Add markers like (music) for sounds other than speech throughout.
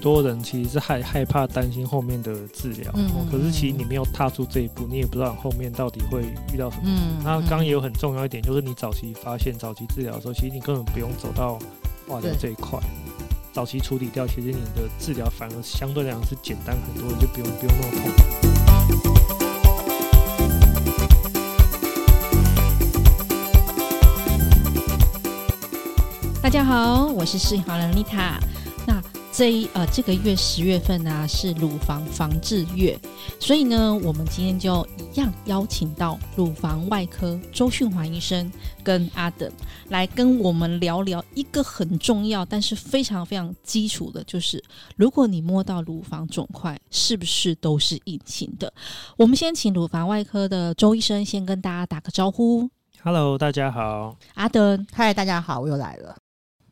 多人其实是害害怕、担心后面的治疗，可是其实你没有踏出这一步，你也不知道后面到底会遇到什么。嗯，那刚刚也有很重要一点，就是你早期发现、早期治疗的时候，其实你根本不用走到化疗这一块，早期处理掉，其实你的治疗反而相对来讲是简单很多，你就不用不用那么痛。大家好，我是适应好人丽塔。这一呃这个月十月份呢、啊、是乳房防治月，所以呢，我们今天就一样邀请到乳房外科周训华医生跟阿德来跟我们聊聊一个很重要但是非常非常基础的，就是如果你摸到乳房肿块，是不是都是隐形的？我们先请乳房外科的周医生先跟大家打个招呼。Hello，大家好。阿德，嗨，大家好，我又来了。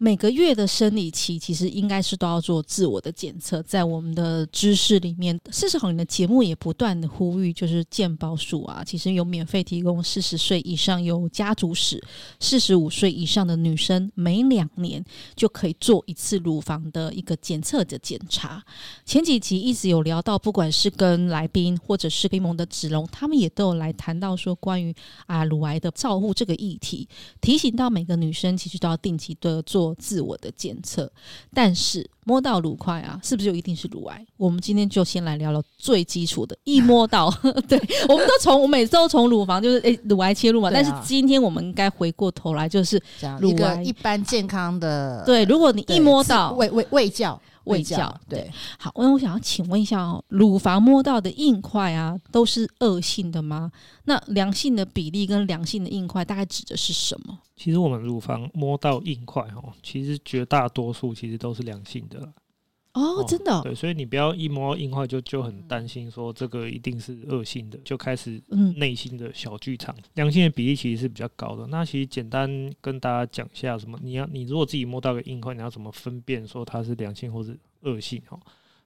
每个月的生理期，其实应该是都要做自我的检测。在我们的知识里面，四十好龄的节目也不断的呼吁，就是健保署啊，其实有免费提供四十岁以上有家族史、四十五岁以上的女生，每两年就可以做一次乳房的一个检测的检查。前几集一直有聊到，不管是跟来宾或者是宾盟的子龙，他们也都有来谈到说关于啊乳癌的照护这个议题，提醒到每个女生其实都要定期的做。自我的检测，但是摸到乳块啊，是不是就一定是乳癌？我们今天就先来聊聊最基础的，一摸到，(laughs) 对，我们都从我每次都从乳房就是诶乳癌切入嘛，啊、但是今天我们应该回过头来就是乳癌一,一般健康的，对，如果你一摸到喂喂喂教。卫教对，对，好，那我想要请问一下哦，乳房摸到的硬块啊，都是恶性的吗？那良性的比例跟良性的硬块大概指的是什么？其实我们乳房摸到硬块哦，其实绝大多数其实都是良性的。哦，真的、哦，对，所以你不要一摸硬块就就很担心说这个一定是恶性的，就开始内心的小剧场。嗯、良性的比例其实是比较高的。那其实简单跟大家讲一下，什么你要你如果自己摸到个硬块，你要怎么分辨说它是良性或是恶性？哈，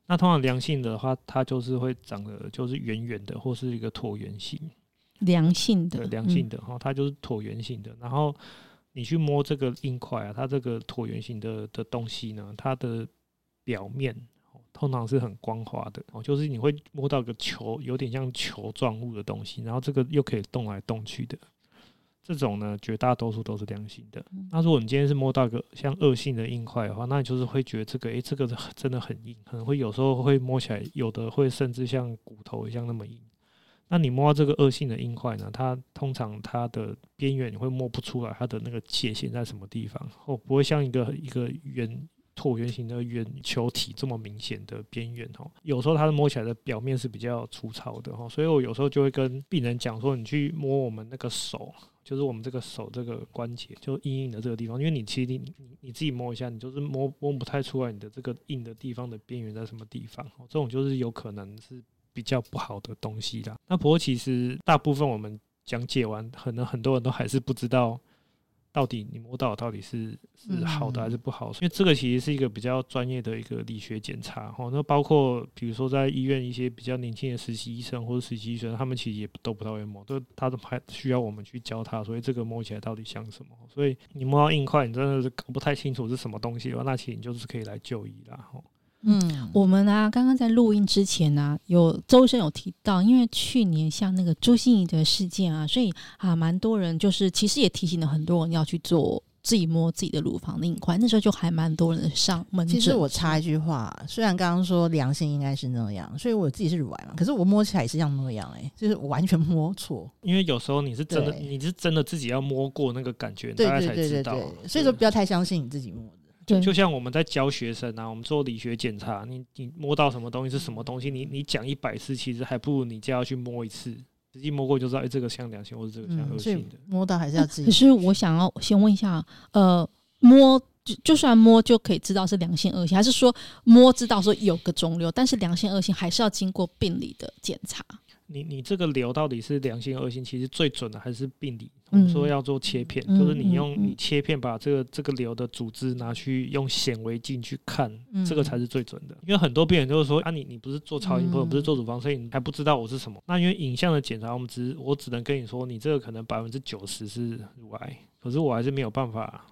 那通常良性的话，它就是会长得就是圆圆的，或是一个椭圆形。良性的，良性的哈，它就是椭圆形的。然后你去摸这个硬块啊，它这个椭圆形的的东西呢，它的表面通常是很光滑的哦，就是你会摸到个球，有点像球状物的东西，然后这个又可以动来动去的，这种呢，绝大多数都是良性的。那如果你今天是摸到个像恶性的硬块的话，那你就是会觉得这个，诶、欸，这个真的很硬，可能会有时候会摸起来，有的会甚至像骨头一样那么硬。那你摸到这个恶性的硬块呢，它通常它的边缘你会摸不出来它的那个界限在什么地方，哦，不会像一个一个圆。椭圆形的圆球体这么明显的边缘哦，有时候它的摸起来的表面是比较粗糙的哦，所以我有时候就会跟病人讲说，你去摸我们那个手，就是我们这个手这个关节，就硬硬的这个地方，因为你其实你你自己摸一下，你就是摸摸不太出来你的这个硬的地方的边缘在什么地方，这种就是有可能是比较不好的东西啦。那不过其实大部分我们讲解完，可能很多人都还是不知道。到底你摸到到底是是好的还是不好？因为这个其实是一个比较专业的一个理学检查哈。那包括比如说在医院一些比较年轻的实习医生或者实习医生，他们其实也都不太会摸，都他都还需要我们去教他。所以这个摸起来到底像什么？所以你摸到硬块，你真的是搞不太清楚是什么东西的话，那其实你就是可以来就医啦。嗯，我们啊，刚刚在录音之前呢、啊，有周医生有提到，因为去年像那个朱心怡的事件啊，所以啊，蛮多人就是其实也提醒了很多人要去做自己摸自己的乳房的硬块，那时候就还蛮多人上门诊。其实我插一句话，虽然刚刚说良性应该是那样，所以我自己是乳癌嘛，可是我摸起来也是像那样、欸，哎，就是我完全摸错。因为有时候你是真的，你是真的自己要摸过那个感觉，大家才知道。所以说不要太相信你自己摸的。就就像我们在教学生啊，我们做理学检查，你你摸到什么东西是什么东西，你你讲一百次，其实还不如你就要去摸一次，实际摸过就知道，哎、欸，这个像良性，或者这个像恶性的。摸到还是要自己。可是我想要先问一下，呃，摸就就算摸就可以知道是良性恶性，还是说摸知道说有个肿瘤，但是良性恶性还是要经过病理的检查？你你这个瘤到底是良性恶性？其实最准的还是病理。我们说要做切片，嗯、就是你用你切片把这个这个瘤的组织拿去用显微镜去看，嗯、这个才是最准的。因为很多病人就是说啊你，你你不是做超音波，嗯、不是做乳房，所以你还不知道我是什么。那因为影像的检查，我们只我只能跟你说，你这个可能百分之九十是乳癌，可是我还是没有办法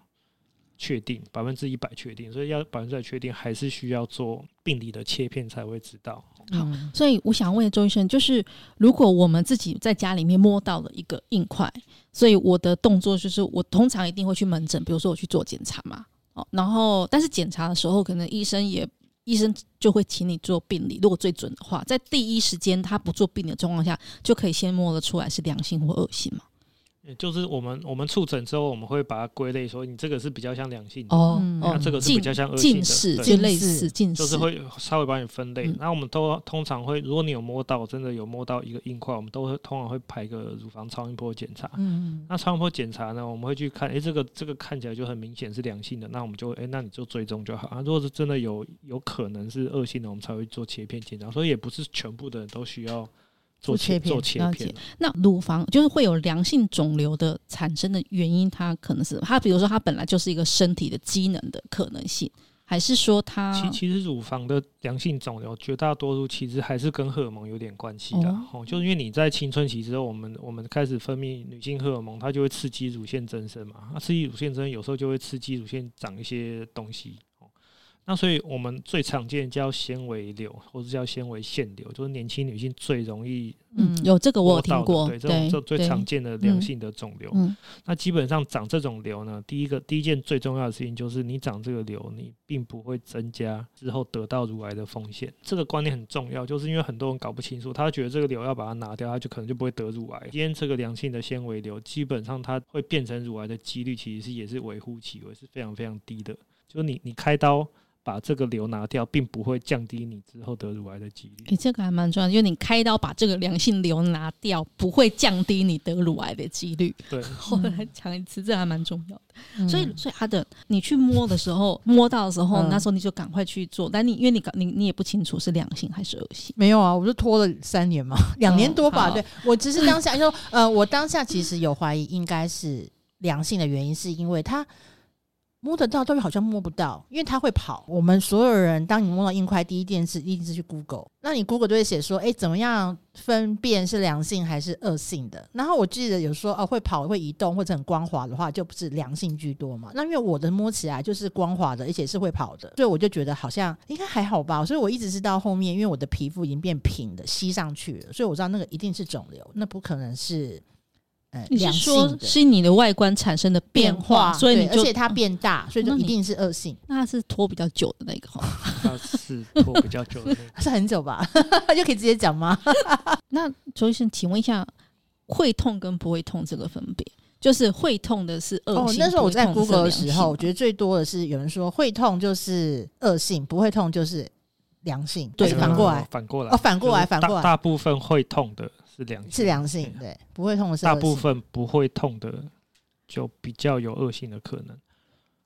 确定，百分之一百确定，所以要百分之百确定，还是需要做病理的切片才会知道。好，所以我想问周医生，就是如果我们自己在家里面摸到了一个硬块，所以我的动作就是，我通常一定会去门诊，比如说我去做检查嘛，哦，然后但是检查的时候，可能医生也医生就会请你做病理，如果最准的话，在第一时间他不做病理的状况下，就可以先摸得出来是良性或恶性嘛。就是我们我们触诊之后，我们会把它归类说，你这个是比较像良性的哦，那这个是比较像恶性的，近视就类似近视，就是会稍微帮你分类。那、嗯、我们都通常会，如果你有摸到，真的有摸到一个硬块，我们都会通常会排个乳房超音波检查。嗯，那超音波检查呢，我们会去看，哎、欸，这个这个看起来就很明显是良性的，那我们就哎、欸，那你就追踪就好。啊，如果是真的有有可能是恶性的，我们才会做切片检查。所以也不是全部的人都需要。做切片，做切片。那乳房就是会有良性肿瘤的产生的原因，它可能是它，比如说它本来就是一个身体的机能的可能性，还是说它？其其实乳房的良性肿瘤绝大多数其实还是跟荷尔蒙有点关系的哦，哦，就是因为你在青春期之后，我们我们开始分泌女性荷尔蒙，它就会刺激乳腺增生嘛，那刺激乳腺增生有时候就会刺激乳腺长一些东西。那所以，我们最常见叫纤维瘤，或者叫纤维腺瘤，就是年轻女性最容易嗯，有这个我有听过，对，这种这最常见的良性的肿瘤。嗯，那基本上长这种瘤呢，第一个第一件最重要的事情就是，你长这个瘤，你并不会增加之后得到乳癌的风险。这个观念很重要，就是因为很多人搞不清楚，他觉得这个瘤要把它拿掉，他就可能就不会得乳癌。今天这个良性的纤维瘤，基本上它会变成乳癌的几率，其实是也是微乎其微，是非常非常低的。就是你你开刀。把这个瘤拿掉，并不会降低你之后得乳癌的几率。你、欸，这个还蛮重要的，因为你开刀把这个良性瘤拿掉，不会降低你得乳癌的几率。对，(laughs) 后来讲一次，这还蛮重要的。嗯、所以，所以阿德，你去摸的时候，摸到的时候，嗯、那时候你就赶快去做。但你因为你你你也不清楚是良性还是恶性。没有啊，我就拖了三年嘛，两年多吧。哦、对，我只是当下 (laughs) 就呃，我当下其实有怀疑，应该是良性的原因，是因为它。摸得到，但是好像摸不到，因为它会跑。我们所有人，当你摸到硬块，第一件事一定是去 Google。那你 Google 就会写说，哎、怎么样分辨是良性还是恶性的？然后我记得有说，哦，会跑、会移动或者很光滑的话，就不是良性居多嘛。那因为我的摸起来就是光滑的，而且是会跑的，所以我就觉得好像应该还好吧。所以我一直是到后面，因为我的皮肤已经变平的，吸上去了，所以我知道那个一定是肿瘤，那不可能是。嗯，你是说是你的外观产生的变化，所以你就而且它变大，所以就一定是恶性。那它是拖比较久的那个 (laughs) 是拖比较久的，(laughs) 是很久吧？就可以直接讲吗？(laughs) 那周医生，请问一下，会痛跟不会痛这个分别，就是会痛的是恶性。哦，那时候我在 Google 的时候，我觉得最多的是有人说会痛就是恶性，不会痛就是良性。对，反过来，反过来，哦，反过来，反过来，大部分会痛的。是良性，是良性，对，不会痛的是大部分不会痛的，就比较有恶性的可能。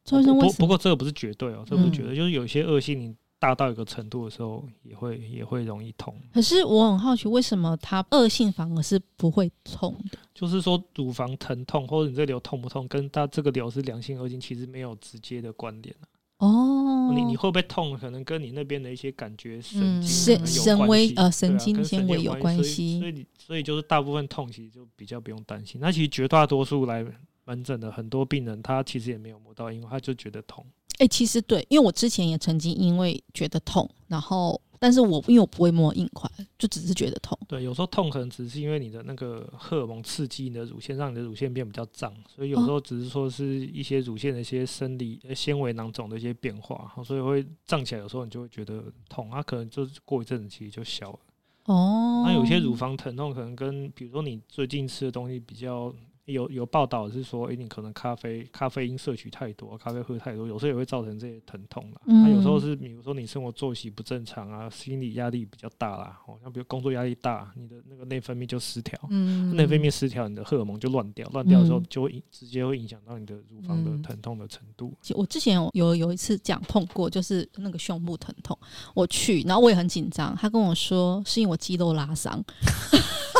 不不过这个不是绝对哦，这个不是绝对，就是有些恶性你大到一个程度的时候，也会也会容易痛。可是我很好奇，为什么它恶性反而是不会痛的？就是说乳房疼痛或者你这瘤痛不痛，跟它这个瘤是良性恶性其实没有直接的关联。哦，你你会不会痛？可能跟你那边的一些感觉神经神神微呃神经纤维有关系，所以所以就是大部分痛其实就比较不用担心。那其实绝大多数来门诊的很多病人，他其实也没有摸到，因为他就觉得痛。哎，其实对，因为我之前也曾经因为觉得痛，然后。但是我因为我不会摸硬块，就只是觉得痛。对，有时候痛可能只是因为你的那个荷尔蒙刺激你的乳腺，让你的乳腺变比较胀，所以有时候只是说是一些乳腺的一些生理纤维囊肿的一些变化，所以会胀起来。有时候你就会觉得痛，它可能就是过一阵子其实就消了。哦，那有些乳房疼痛可能跟比如说你最近吃的东西比较。有有报道是说，诶、欸，你可能咖啡咖啡因摄取太多，咖啡喝太多，有时候也会造成这些疼痛啦。啊、有时候是，比如说你生活作息不正常啊，心理压力比较大啦，哦，像比如工作压力大，你的那个内分泌就失调，嗯，内分泌失调，你的荷尔蒙就乱掉，乱掉的时候就会直接会影响到你的乳房的疼痛的程度。嗯、我之前有有一次讲痛过，就是那个胸部疼痛，我去，然后我也很紧张，他跟我说是因为我肌肉拉伤。(laughs)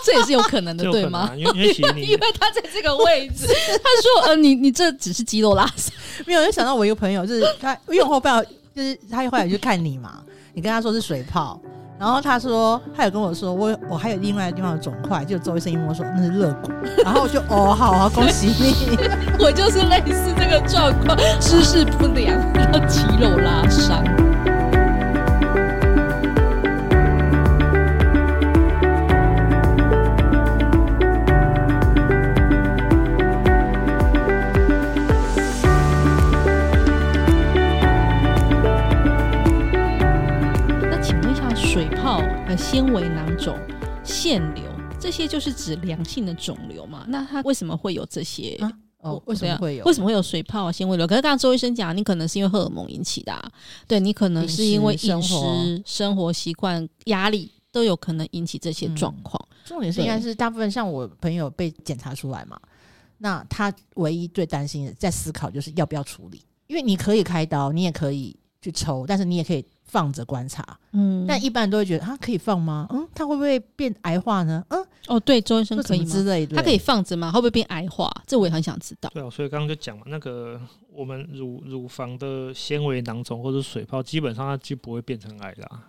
这也是有可能的，对吗？因为因为其实你 (laughs) 因为他在这个位置，(laughs) 他说：“呃，你你这只是肌肉拉伤。(laughs) ”没有，就想到我一个朋友，就是他用后半，就是他后来去看你嘛，你跟他说是水泡，然然后他说，他有跟我说，我我还有另外的地方有肿块，就周医生一摸说那是肋骨，(laughs) 然后我就哦，好啊，恭喜你，我就是类似这个状况，姿势不良，要肌肉拉伤。纤维囊肿、腺瘤，这些就是指良性的肿瘤嘛？那它为什么会有这些？啊、哦，为什么会有？为什么会有水泡啊、纤维瘤？可是刚刚周医生讲，你可能是因为荷尔蒙引起的、啊，对你可能是因为饮食、生活习惯、压力都有可能引起这些状况。嗯、重点是应该是大部分像我朋友被检查出来嘛，那他唯一最担心的在思考就是要不要处理，因为你可以开刀，你也可以去抽，但是你也可以。放着观察，嗯，但一般人都会觉得啊，可以放吗？嗯，它会不会变癌化呢？嗯，哦，对，周医生可以吗？之类的，它可以放着吗？会不会变癌化？这我也很想知道。对啊，所以刚刚就讲嘛，那个我们乳乳房的纤维囊肿或者水泡，基本上它就不会变成癌啦。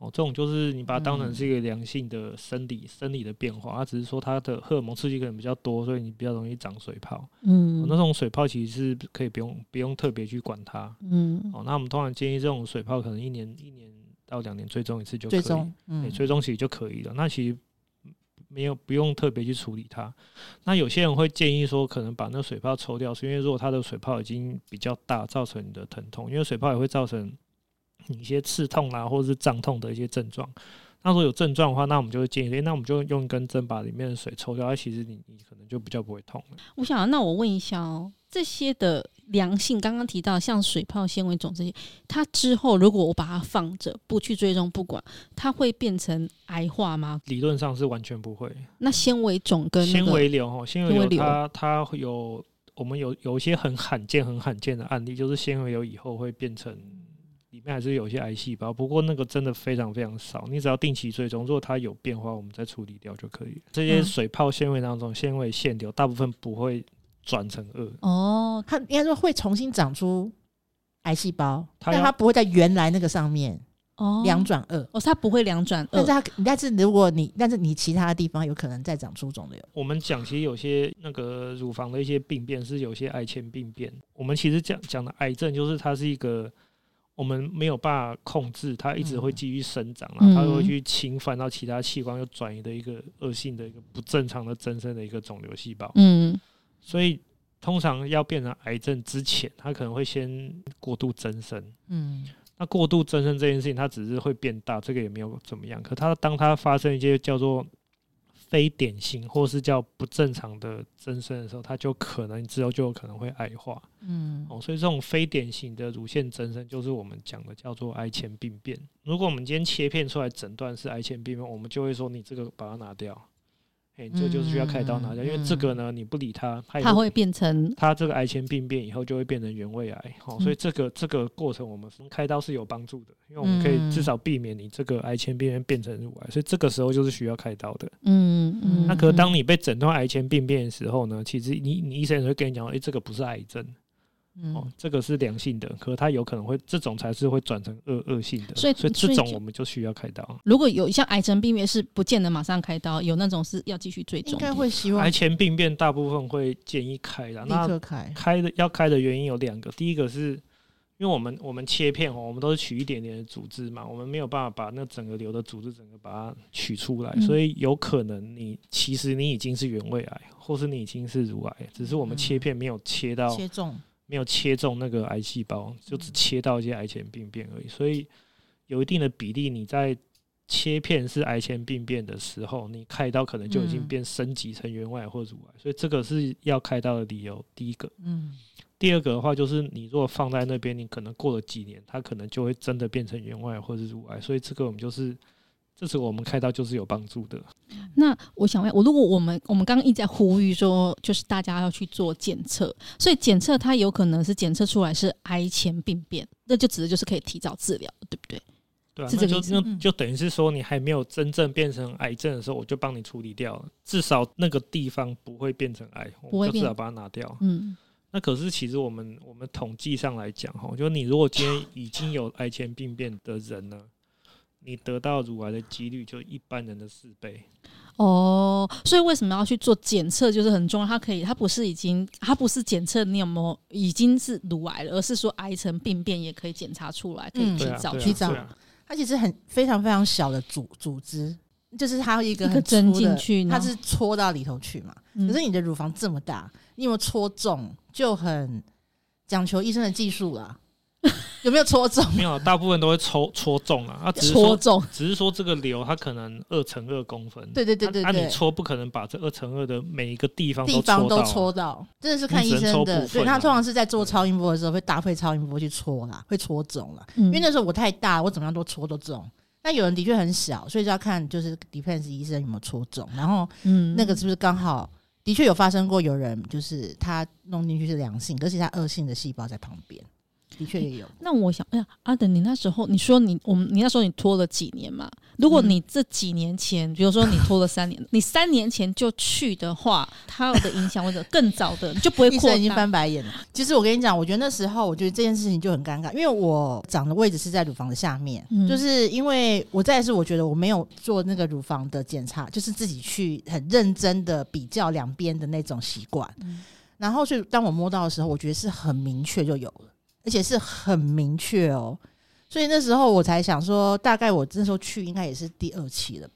哦，这种就是你把它当成是一个良性的生理、嗯、生理的变化，它只是说它的荷尔蒙刺激可能比较多，所以你比较容易长水泡。嗯，哦、那种水泡其实是可以不用不用特别去管它。嗯，哦，那我们通常建议这种水泡可能一年一年到两年追踪一次就可以，追踪，嗯，追踪其实就可以了。那其实没有不用特别去处理它。那有些人会建议说，可能把那水泡抽掉，是因为如果它的水泡已经比较大，造成你的疼痛，因为水泡也会造成。一些刺痛啊，或者是胀痛的一些症状，那如果有症状的话，那我们就会建议，欸、那我们就用一根针把里面的水抽掉，其实你你可能就比较不会痛了。我想，那我问一下哦，这些的良性，刚刚提到像水泡、纤维肿这些，它之后如果我把它放着，不去追踪不管，它会变成癌化吗？理论上是完全不会。那纤维肿跟纤维瘤哈，纤维瘤它它会有，我们有有一些很罕见、很罕见的案例，就是纤维瘤以后会变成。里面还是有一些癌细胞，不过那个真的非常非常少。你只要定期追踪，如果它有变化，我们再处理掉就可以。这些水泡纤维当中，纤维腺瘤大部分不会转成恶。哦，它应该说会重新长出癌细胞，它但它不会在原来那个上面哦两转恶。哦，它不会两转恶，但是它但是如果你但是你其他的地方有可能再长出肿瘤。我们讲其实有些那个乳房的一些病变是有些癌前病变。我们其实讲讲的癌症就是它是一个。我们没有办法控制，它一直会继续生长，然后它会去侵犯到其他器官，又转移的一个恶性的一个不正常的增生的一个肿瘤细胞。嗯，所以通常要变成癌症之前，它可能会先过度增生。嗯，那过度增生这件事情，它只是会变大，这个也没有怎么样。可它当它发生一些叫做非典型或是叫不正常的增生的时候，它就可能之后就有可能会癌化。嗯，哦，所以这种非典型的乳腺增生就是我们讲的叫做癌前病变。如果我们今天切片出来诊断是癌前病变，我们就会说你这个把它拿掉。哎，这就是需要开刀拿掉，因为这个呢，你不理它，它它会变成它这个癌前病变以后就会变成原位癌。好，所以这个这个过程我们开刀是有帮助的，因为我们可以至少避免你这个癌前病变变成乳癌，所以这个时候就是需要开刀的。嗯嗯。那可是当你被诊断癌前病变的时候呢，其实你你医生也会跟你讲，哎，这个不是癌症。哦，这个是良性的，可是它有可能会这种才是会转成恶恶性的，所以所以这种我们就需要开刀。如果有像癌症病变是不见得马上开刀，有那种是要继续追踪。应该会希望癌前病变大部分会建议开的，立刻开。开的要开的原因有两个，第一个是因为我们我们切片哦，我们都是取一点点的组织嘛，我们没有办法把那整个瘤的组织整个把它取出来，所以有可能你其实你已经是原位癌，或是你已经是乳癌，只是我们切片没有切到切中。没有切中那个癌细胞，就只切到一些癌前病变而已。所以有一定的比例，你在切片是癌前病变的时候，你开刀可能就已经变升级成原位癌或乳癌。所以这个是要开刀的理由。第一个，嗯，第二个的话就是你如果放在那边，你可能过了几年，它可能就会真的变成原位或者乳癌。所以这个我们就是。这是我们开刀就是有帮助的。那我想问，我如果我们我们刚刚一直在呼吁说，就是大家要去做检测，所以检测它有可能是检测出来是癌前病变，那就指的就是可以提早治疗，对不对？对啊，那就那就等于是说，你还没有真正变成癌症的时候，我就帮你处理掉了，至少那个地方不会变成癌，我就至少把它拿掉。嗯，那可是其实我们我们统计上来讲，哈，就你如果今天已经有癌前病变的人呢？你得到乳癌的几率就一般人的四倍。哦，所以为什么要去做检测？就是很重要，它可以，它不是已经，它不是检测你有没有已经是乳癌了，而是说癌层病变也可以检查出来，可以提早去找。它其实很非常非常小的组组织，就是它有一个很针进去，它是戳到里头去嘛。嗯、可是你的乳房这么大，你有没有戳中，就很讲求医生的技术了。有没有戳中？没有，大部分都会戳戳中啊。它只是说，只是说这个瘤它可能二乘二公分。对对对对，那你戳不可能把这二乘二的每一个地方地方都戳到，真的是看医生的。对，他通常是在做超音波的时候会搭配超音波去戳啦，会戳中了。因为那时候我太大，我怎么样都戳都中。但有人的确很小，所以就要看就是 depends 医生有没有戳中。然后，嗯，那个是不是刚好的确有发生过？有人就是他弄进去是良性，可是他恶性的细胞在旁边。的确也有。那我想，哎呀，阿德，你那时候你说你我们你那时候你拖了几年嘛？如果你这几年前，比如说你拖了三年，(laughs) 你三年前就去的话，它有的影响或者更早的，你就不会 (laughs) 扩。已经翻白眼了。其实我跟你讲，我觉得那时候我觉得这件事情就很尴尬，因为我长的位置是在乳房的下面，嗯、就是因为我再是我觉得我没有做那个乳房的检查，就是自己去很认真的比较两边的那种习惯。嗯、然后所以当我摸到的时候，我觉得是很明确就有了。而且是很明确哦，所以那时候我才想说，大概我那时候去应该也是第二期了，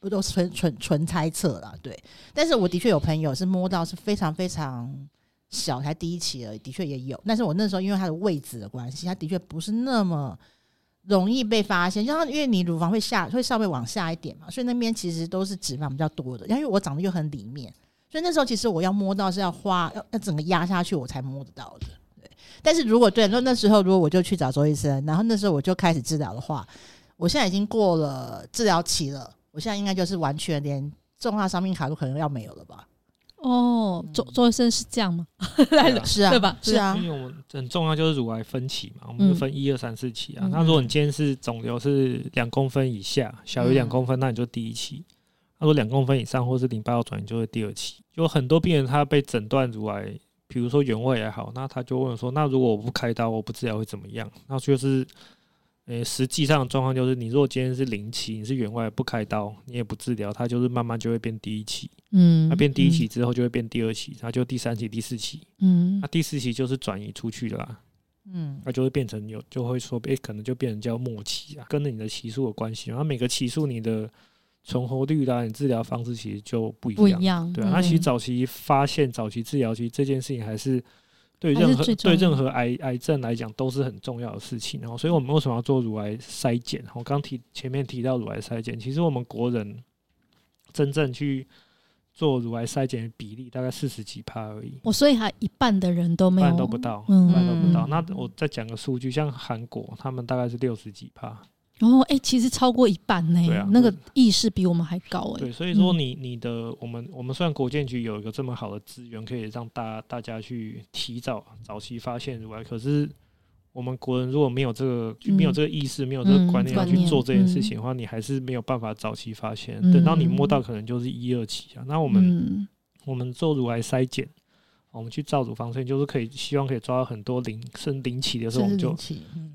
不都纯纯纯猜测了，对。但是我的确有朋友是摸到是非常非常小，才第一期而已，的确也有。但是我那时候因为它的位置的关系，它的确不是那么容易被发现，就像因为你乳房会下会稍微往下一点嘛，所以那边其实都是脂肪比较多的。因为我长得又很里面，所以那时候其实我要摸到是要花要要整个压下去我才摸得到的。但是如果对，那那时候如果我就去找周医生，然后那时候我就开始治疗的话，我现在已经过了治疗期了，我现在应该就是完全连重大伤病卡都可能要没有了吧？哦，周周医生是这样吗？是啊，对吧？是啊，因为我们很重要就是乳癌分期嘛，我们就分一二三四期啊。嗯、那如果你今天是肿瘤是两公分以下，小于两公分，那你就第一期；那如果两公分以上或是淋巴要转移，就会第二期。有很多病人他被诊断乳癌。比如说原位也好，那他就问说：“那如果我不开刀，我不治疗会怎么样？”那就是，诶、欸，实际上的状况就是，你如果今天是零期，你是原位不开刀，你也不治疗，它就是慢慢就会变第一期，嗯，那变第一期之后就会变第二期，它就第三期、第四期，嗯，那第四期就是转移出去的啦，嗯，那就会变成有，就会说，诶、欸，可能就变成叫末期啊，跟着你的期数有关系，然后每个期数你的。存活率啦，你治疗方式其实就不一样，不一样对啊。那、嗯、其实早期发现、早期治疗，其实这件事情还是对任何对任何癌癌症来讲都是很重要的事情。然后，所以我们为什么要做乳癌筛检？我刚提前面提到乳癌筛检，其实我们国人真正去做乳癌筛检的比例大概四十几趴而已。我所以还一半的人都没有，一半都不到，一半都不到。那我再讲个数据，像韩国，他们大概是六十几趴。哦，哎、欸，其实超过一半呢，啊、那个意识比我们还高哎。对，所以说你你的我们我们虽然国健局有一个这么好的资源，可以让大大家去提早早期发现乳癌，可是我们国人如果没有这个、嗯、没有这个意识，没有这个观念要去做这件事情的话，嗯、你还是没有办法早期发现。嗯、等到你摸到，可能就是一二期啊。那我们、嗯、我们做乳癌筛检。我们去造乳房，所以就是可以希望可以抓到很多零升零期的时候，我们就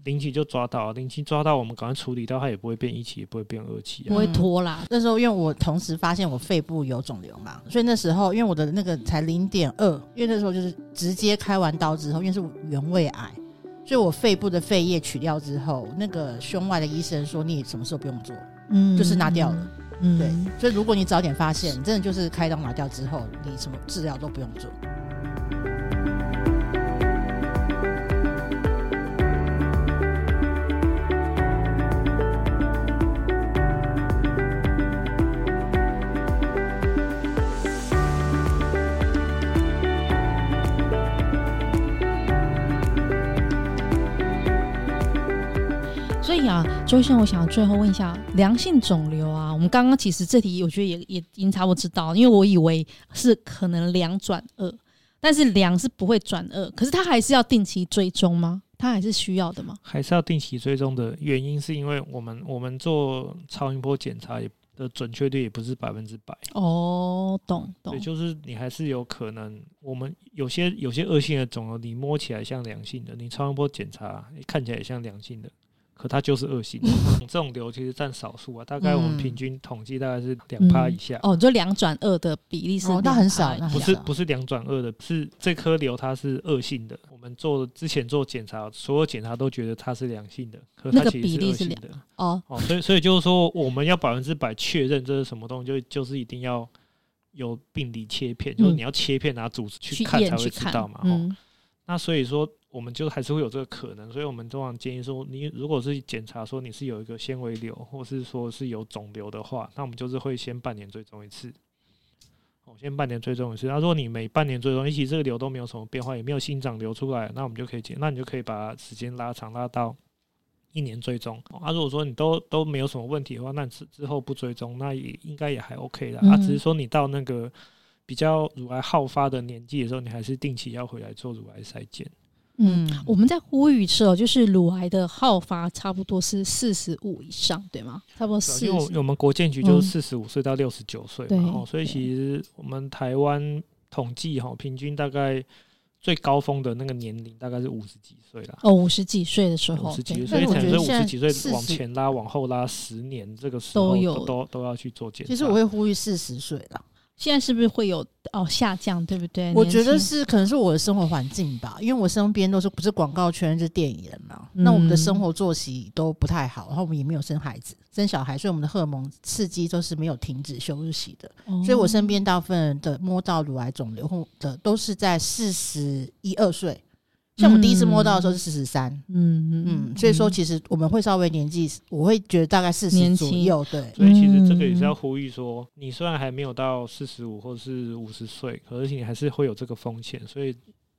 零期就抓到，零期抓到，我们赶快处理掉，它也不会变一期，也不会变二期，不会拖啦。那时候因为我同时发现我肺部有肿瘤嘛，所以那时候因为我的那个才零点二，因为那时候就是直接开完刀之后，因为是原位癌，所以我肺部的肺叶取掉之后，那个胸外的医生说你什么时候不用做，嗯，就是拿掉了，嗯，对。所以如果你早点发现，真的就是开刀拿掉之后，你什么治疗都不用做。周先生，我想最后问一下，良性肿瘤啊，我们刚刚其实这题我觉得也也已经差不多知道，因为我以为是可能良转恶，但是良是不会转恶，可是它还是要定期追踪吗？它还是需要的吗？还是要定期追踪的原因是因为我们我们做超音波检查也的准确率也不是百分之百哦，懂懂，对，就是你还是有可能，我们有些有些恶性的肿瘤，你摸起来像良性的，你超音波检查看起来也像良性的。可它就是恶性的。这种瘤其实占少数啊，大概我们平均统计大概是两趴以下。嗯、哦，就两转二的比例是，哦，那很少，不是不是两转二的，是这颗瘤它是恶性的。我们做之前做检查，所有检查都觉得它是良性的，可它其实是恶性的。哦哦，所以所以就是说，我们要百分之百确认这是什么东西，就就是一定要有病理切片，嗯、就是你要切片拿组织去看才会知道嘛。嗯、那所以说。我们就还是会有这个可能，所以我们通常建议说，你如果是检查说你是有一个纤维瘤，或是说是有肿瘤的话，那我们就是会先半年追踪一次。哦，先半年追踪一次。那如果你每半年追踪，其实这个瘤都没有什么变化，也没有新长瘤出来，那我们就可以检，那你就可以把时间拉长，拉到一年追踪。啊，如果说你都都没有什么问题的话，那之之后不追踪，那也应该也还 OK 的。啊，只是说你到那个比较乳癌好发的年纪的时候，你还是定期要回来做乳癌筛检。嗯，我们在呼吁是哦，就是乳癌的好发差不多是四十五以上，对吗？差不多四十。因为我们国建局就是四十五岁到六十九岁嘛，哦，所以其实我们台湾统计哈，平均大概最高峰的那个年龄大概是五十几岁啦。哦，五十几岁的时候，五十几岁，所以可能五十几岁往前拉、往后拉十年，这个时候都有都都要去做检查。其实我会呼吁四十岁了。现在是不是会有哦下降，对不对？我觉得是可能是我的生活环境吧，因为我身边都是不是广告圈就是电影人嘛，嗯、那我们的生活作息都不太好，然后我们也没有生孩子、生小孩，所以我们的荷尔蒙刺激都是没有停止休息的，哦、所以我身边大部分的摸到乳癌肿瘤的都是在四十一二岁。像我第一次摸到的时候是四十三，嗯嗯，所以说其实我们会稍微年纪，我会觉得大概四十左右，对。所以其实这个也是要呼吁说，你虽然还没有到四十五或是五十岁，可是你还是会有这个风险，所以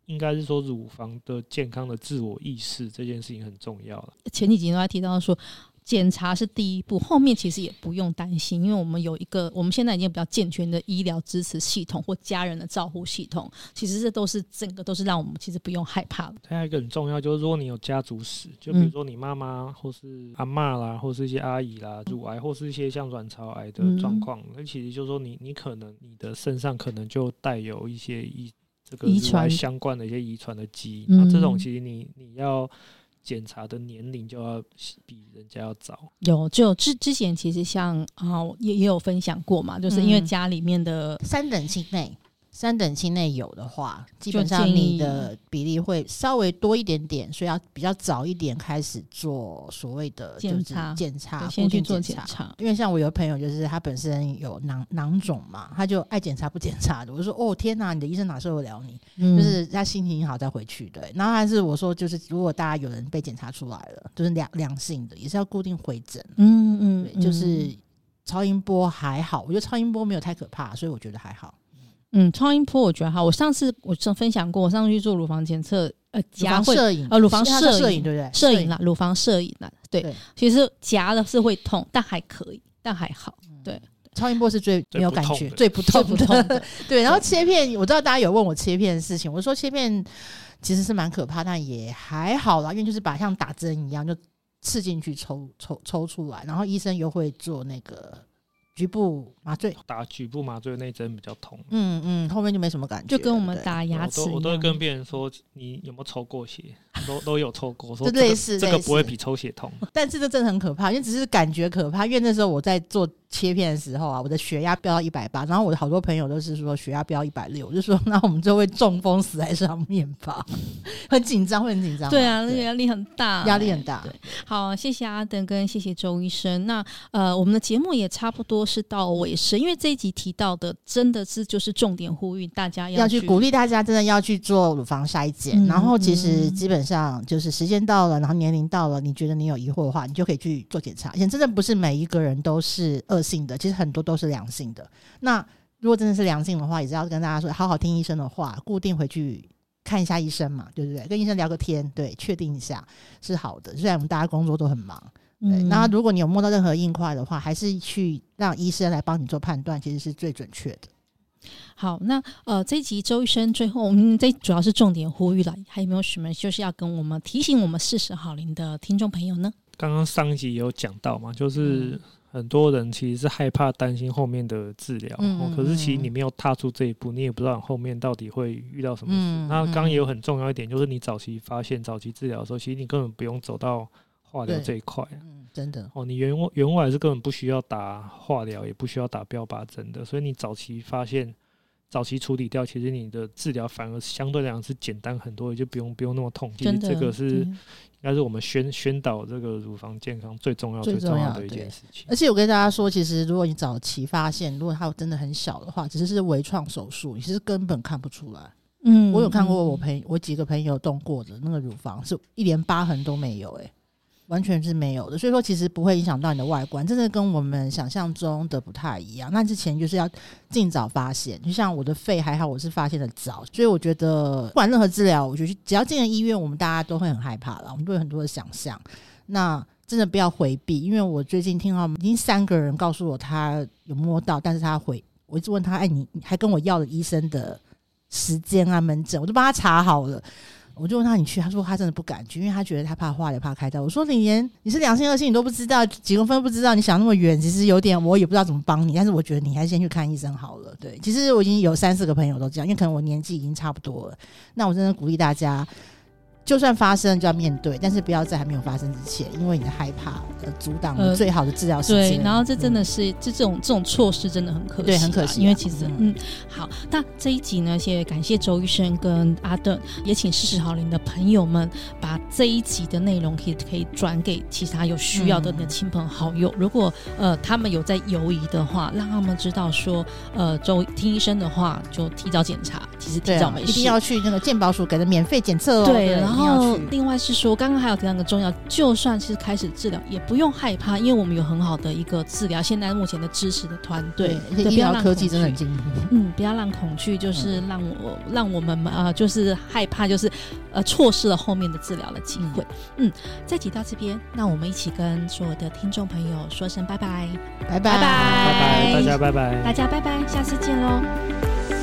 应该是说乳房的健康的自我意识这件事情很重要了。前几集都还提到说。检查是第一步，后面其实也不用担心，因为我们有一个我们现在已经比较健全的医疗支持系统或家人的照护系统，其实这都是整个都是让我们其实不用害怕的。还有一个很重要，就是如果你有家族史，就比如说你妈妈或是阿嬷啦，或是一些阿姨啦，乳癌或是一些像卵巢癌的状况，那、嗯、其实就是说你你可能你的身上可能就带有一些遗这个遗传相关的一些遗传的基因，那这种其实你你要。检查的年龄就要比人家要早。有，就之之前其实像啊，也也有分享过嘛，就是因为家里面的、嗯、三等亲内。三等亲内有的话，基本上你的比例会稍微多一点点，所以要比较早一点开始做所谓的检查，检查先去做检查。因为像我有个朋友，就是他本身有囊囊肿嘛，他就爱检查不检查的。我就说哦天哪，你的医生哪受得了你？嗯、就是 (laughs) 他心情好再回去。对，然后还是我说，就是如果大家有人被检查出来了，就是良良性的，也是要固定回诊。嗯嗯，对，就是超音波还好，我觉得超音波没有太可怕，所以我觉得还好。嗯，超音波我觉得好。我上次我曾分享过，我上次去做乳房检测，呃，夹摄影，呃，乳房摄影，影对不对？摄影啦，乳房摄影啦，对。对其实夹的是会痛，但还可以，但还好。对，超音波是最没有感觉，最不痛，最不痛的。(laughs) 对，然后切片，我知道大家有问我切片的事情，我说切片其实是蛮可怕，但也还好啦，因为就是把像打针一样，就刺进去抽抽抽出来，然后医生又会做那个。局部麻醉，打局部麻醉那一针比较痛。嗯嗯，后面就没什么感觉，就跟我们打牙齿。我都会跟别人说，你有没有抽过血？(laughs) 都都有抽过，说类似这个不会比抽血痛。(laughs) 但是这真的很可怕，因为只是感觉可怕。因为那时候我在做切片的时候啊，我的血压飙到一百八，然后我的好多朋友都是说血压飙一百六，我 (laughs) 就说那我们就会中风死在上面吧，(laughs) 很紧张，会很紧张。对啊，那个压力很大，压力很大。对，好，谢谢阿登跟谢谢周医生。那呃，我们的节目也差不多是到尾声，因为这一集提到的真的是就是重点呼吁大家要要去鼓励大家，真的要去做乳房筛检。嗯、然后其实基本上就是时间到了，然后年龄到了，你觉得你有疑惑的话，你就可以去做检查。而且真的不是每一个人都是恶性的，其实很多都是良性的。那如果真的是良性的话，也是要跟大家说，好好听医生的话，固定回去看一下医生嘛，对不对？跟医生聊个天，对，确定一下是好的。虽然我们大家工作都很忙。对，那如果你有摸到任何硬块的话，还是去让医生来帮你做判断，其实是最准确的。好，那呃，这一集周医生最后，我们这主要是重点呼吁了，还有没有什么就是要跟我们提醒我们四十好龄的听众朋友呢？刚刚上一集有讲到嘛，就是很多人其实是害怕、担心后面的治疗，嗯嗯嗯，可是其实你没有踏出这一步，你也不知道后面到底会遇到什么事。那刚刚也有很重要一点，就是你早期发现、早期治疗的时候，其实你根本不用走到。化疗这一块。嗯，真的哦，你原原外是根本不需要打化疗，也不需要打标靶针的，所以你早期发现。早期处理掉，其实你的治疗反而相对来讲是简单很多，就不用不用那么痛。其实这个是应该是我们宣宣导这个乳房健康最重要最重要的一件事情。而且我跟大家说，其实如果你早期发现，如果它真的很小的话，只是微创手术，你其实根本看不出来。嗯，我有看过我朋我几个朋友动过的那个乳房，是一连疤痕都没有，欸，哎。完全是没有的，所以说其实不会影响到你的外观，真的跟我们想象中的不太一样。那之前就是要尽早发现，就像我的肺还好，我是发现的早，所以我觉得不管任何治疗，我觉得只要进了医院，我们大家都会很害怕了，我们都有很多的想象。那真的不要回避，因为我最近听到已经三个人告诉我他有摸到，但是他回我一直问他，哎，你还跟我要了医生的时间啊，门诊，我都帮他查好了。我就问他，你去？他说他真的不敢去，因为他觉得他怕化疗，怕开刀。我说你连你是良性恶性你都不知道，几公分不知道，你想那么远，其实有点我也不知道怎么帮你。但是我觉得你还是先去看医生好了。对，其实我已经有三四个朋友都这样，因为可能我年纪已经差不多了。那我真的鼓励大家。就算发生就要面对，但是不要在还没有发生之前，因为你的害怕而阻挡了最好的治疗时间。对，然后这真的是、嗯、这这种这种措施真的很可惜，对，很可惜。因为其实嗯，嗯，好，那这一集呢，谢谢感谢周医生跟阿邓，也请四十好龄的朋友们把这一集的内容可以可以转给其他有需要的你的亲朋好友。嗯、如果呃他们有在犹疑的话，让他们知道说呃周听医生的话就提早检查，其实提早没事，一定要去那个健保署给的免费检测哦。对。然后，另外是说，刚刚还有提到一个重要，就算是开始治疗，也不用害怕，因为我们有很好的一个治疗，现在目前的支持的团队，对，医疗科技真的很进步。嗯，不要让恐惧，就是让我、嗯、让我们呃，就是害怕，就是呃，错失了后面的治疗的机会。嗯，这集到这边，那我们一起跟所有的听众朋友说声拜拜，拜拜，拜拜，拜拜，大家拜拜，大家拜拜，下次见喽。